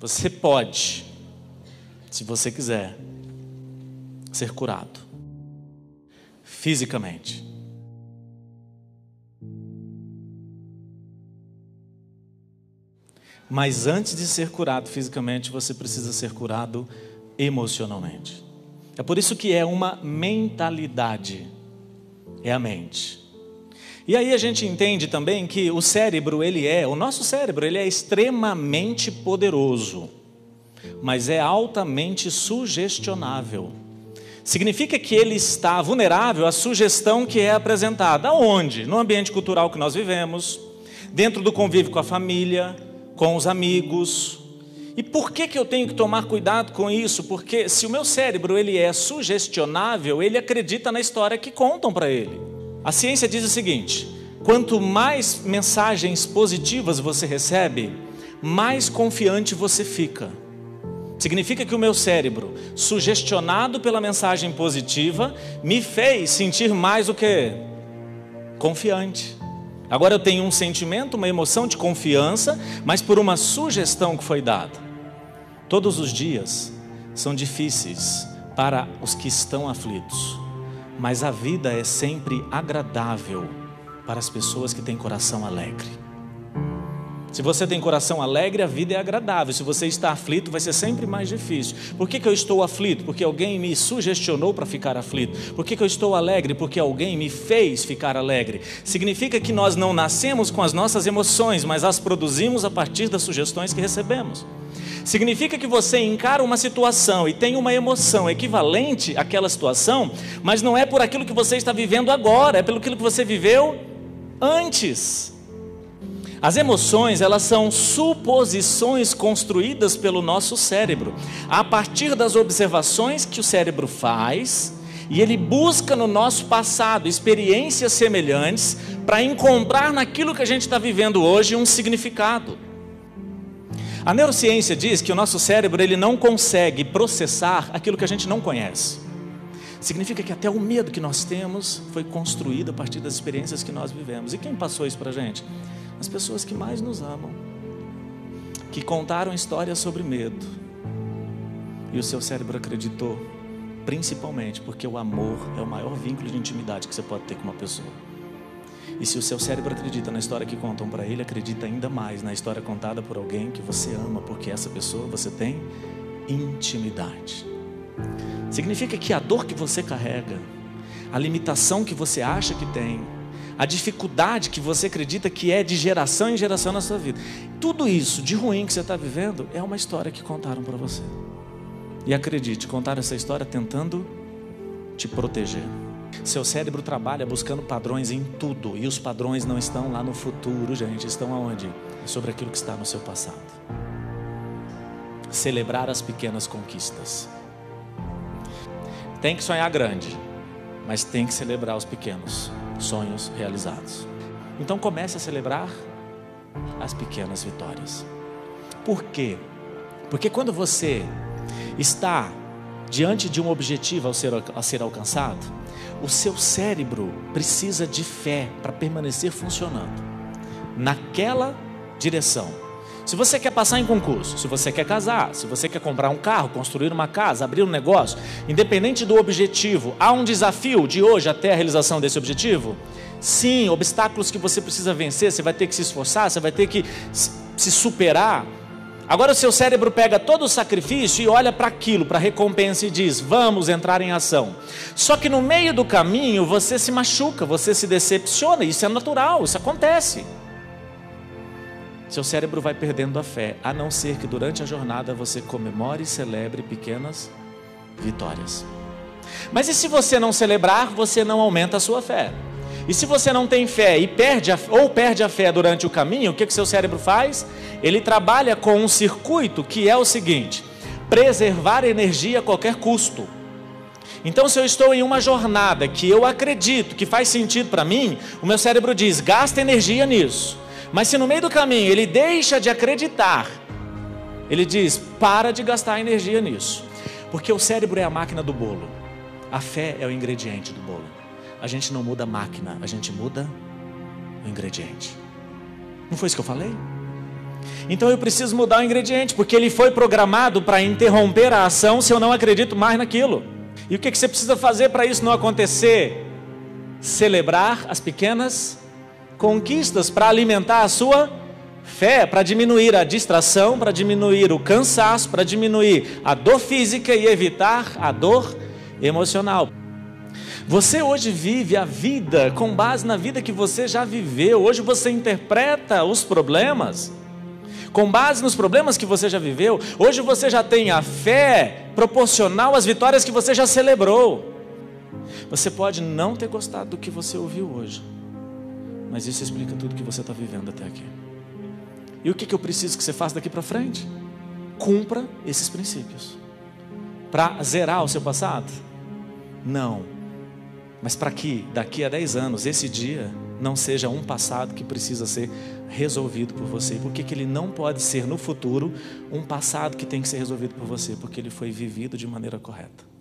Você pode, se você quiser, ser curado fisicamente. Mas antes de ser curado fisicamente, você precisa ser curado emocionalmente. É por isso que é uma mentalidade, é a mente. E aí a gente entende também que o cérebro, ele é, o nosso cérebro, ele é extremamente poderoso, mas é altamente sugestionável. Significa que ele está vulnerável à sugestão que é apresentada. Aonde? No ambiente cultural que nós vivemos, dentro do convívio com a família, com os amigos. E por que, que eu tenho que tomar cuidado com isso? Porque se o meu cérebro ele é sugestionável, ele acredita na história que contam para ele. A ciência diz o seguinte: quanto mais mensagens positivas você recebe, mais confiante você fica. Significa que o meu cérebro, sugestionado pela mensagem positiva, me fez sentir mais o que? Confiante. Agora eu tenho um sentimento, uma emoção de confiança, mas por uma sugestão que foi dada. Todos os dias são difíceis para os que estão aflitos, mas a vida é sempre agradável para as pessoas que têm coração alegre. Se você tem coração alegre, a vida é agradável. Se você está aflito, vai ser sempre mais difícil. Por que, que eu estou aflito? Porque alguém me sugestionou para ficar aflito. Por que, que eu estou alegre? Porque alguém me fez ficar alegre. Significa que nós não nascemos com as nossas emoções, mas as produzimos a partir das sugestões que recebemos. Significa que você encara uma situação e tem uma emoção equivalente àquela situação, mas não é por aquilo que você está vivendo agora, é pelo que você viveu antes. As emoções, elas são suposições construídas pelo nosso cérebro, a partir das observações que o cérebro faz, e ele busca no nosso passado experiências semelhantes para encontrar naquilo que a gente está vivendo hoje um significado. A neurociência diz que o nosso cérebro ele não consegue processar aquilo que a gente não conhece. Significa que até o medo que nós temos foi construído a partir das experiências que nós vivemos. E quem passou isso para a gente? as pessoas que mais nos amam, que contaram histórias sobre medo. E o seu cérebro acreditou, principalmente porque o amor é o maior vínculo de intimidade que você pode ter com uma pessoa. E se o seu cérebro acredita na história que contam para ele, acredita ainda mais na história contada por alguém que você ama, porque essa pessoa você tem intimidade. Significa que a dor que você carrega, a limitação que você acha que tem, a dificuldade que você acredita que é de geração em geração na sua vida. Tudo isso de ruim que você está vivendo é uma história que contaram para você. E acredite, contaram essa história tentando te proteger. Seu cérebro trabalha buscando padrões em tudo, e os padrões não estão lá no futuro, gente, estão aonde? Sobre aquilo que está no seu passado. Celebrar as pequenas conquistas. Tem que sonhar grande, mas tem que celebrar os pequenos sonhos realizados. Então comece a celebrar as pequenas vitórias. Por quê? Porque quando você está diante de um objetivo a ser, a ser alcançado, o seu cérebro precisa de fé para permanecer funcionando naquela direção. Se você quer passar em concurso, se você quer casar, se você quer comprar um carro, construir uma casa, abrir um negócio, independente do objetivo, há um desafio de hoje até a realização desse objetivo? Sim, obstáculos que você precisa vencer, você vai ter que se esforçar, você vai ter que se superar. Agora o seu cérebro pega todo o sacrifício e olha para aquilo, para a recompensa e diz: vamos entrar em ação. Só que no meio do caminho você se machuca, você se decepciona, isso é natural, isso acontece seu cérebro vai perdendo a fé, a não ser que durante a jornada você comemore e celebre pequenas vitórias. Mas e se você não celebrar, você não aumenta a sua fé? E se você não tem fé e perde a, ou perde a fé durante o caminho, o que, que seu cérebro faz? Ele trabalha com um circuito que é o seguinte: preservar energia a qualquer custo. Então, se eu estou em uma jornada que eu acredito que faz sentido para mim, o meu cérebro diz: gasta energia nisso. Mas se no meio do caminho ele deixa de acreditar, ele diz: para de gastar energia nisso. Porque o cérebro é a máquina do bolo, a fé é o ingrediente do bolo. A gente não muda a máquina, a gente muda o ingrediente. Não foi isso que eu falei? Então eu preciso mudar o ingrediente, porque ele foi programado para interromper a ação se eu não acredito mais naquilo. E o que, você precisa fazer para isso não acontecer? Celebrar as pequenas conquistas para alimentar a sua fé, para diminuir a distração, para diminuir o cansaço, para diminuir a dor física e evitar a dor emocional. Você hoje vive a vida com base na vida que você já viveu. Hoje você interpreta os problemas com base nos problemas que você já viveu. Hoje você já tem a fé proporcional às vitórias que você já celebrou. Você pode não ter gostado do que você ouviu hoje, mas isso explica tudo que você está vivendo até aqui. E o que, que eu preciso que você faça daqui para frente? Cumpra esses princípios. Para zerar o seu passado? Não. Mas para que daqui a 10 anos, esse dia, não seja um passado que precisa ser resolvido por você. Por que, que ele não pode ser no futuro um passado que tem que ser resolvido por você? Porque ele foi vivido de maneira correta.